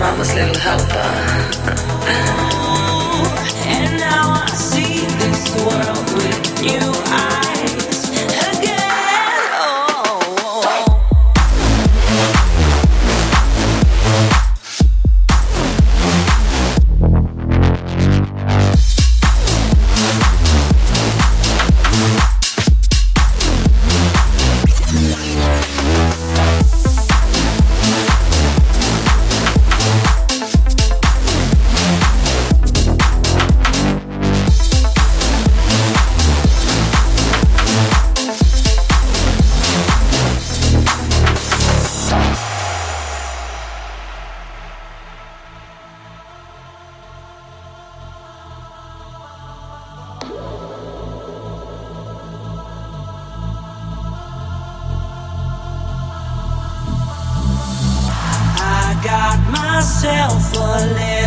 mama's little helper. and now I see this world with you. falling